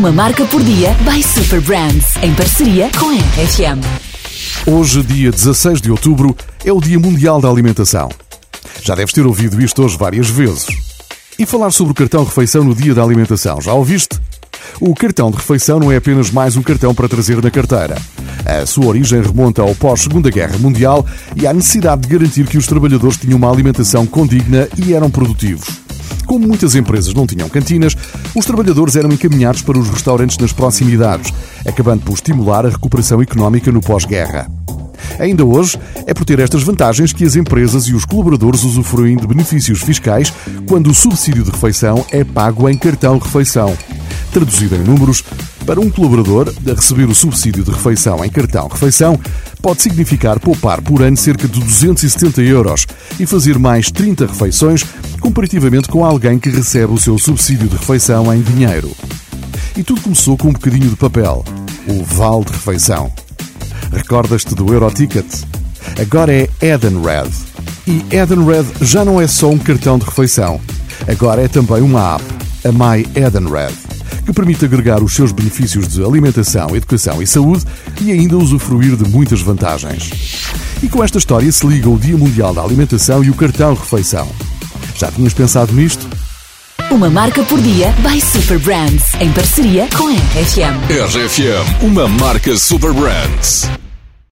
Uma marca por dia by Super Brands, em parceria com a RFM. Hoje, dia 16 de outubro, é o Dia Mundial da Alimentação. Já deves ter ouvido isto hoje várias vezes. E falar sobre o cartão refeição no Dia da Alimentação, já ouviste? O cartão de refeição não é apenas mais um cartão para trazer na carteira. A sua origem remonta ao pós-Segunda Guerra Mundial e à necessidade de garantir que os trabalhadores tinham uma alimentação condigna e eram produtivos. Como muitas empresas não tinham cantinas, os trabalhadores eram encaminhados para os restaurantes nas proximidades, acabando por estimular a recuperação económica no pós-guerra. Ainda hoje, é por ter estas vantagens que as empresas e os colaboradores usufruem de benefícios fiscais quando o subsídio de refeição é pago em cartão refeição. Traduzido em números, para um colaborador, receber o subsídio de refeição em cartão refeição pode significar poupar por ano cerca de 270 euros e fazer mais 30 refeições comparativamente com alguém que recebe o seu subsídio de refeição em dinheiro. E tudo começou com um bocadinho de papel, o Vale de Refeição. Recordas-te do Euroticket? Agora é Edenred. E Edenred já não é só um cartão de refeição. Agora é também uma app, a My Edenred, que permite agregar os seus benefícios de alimentação, educação e saúde e ainda usufruir de muitas vantagens. E com esta história se liga o Dia Mundial da Alimentação e o cartão refeição. Já tinhas pensado nisto? Uma marca por dia by Super Brands, em parceria com a RFM. RFM, uma marca Super Brands.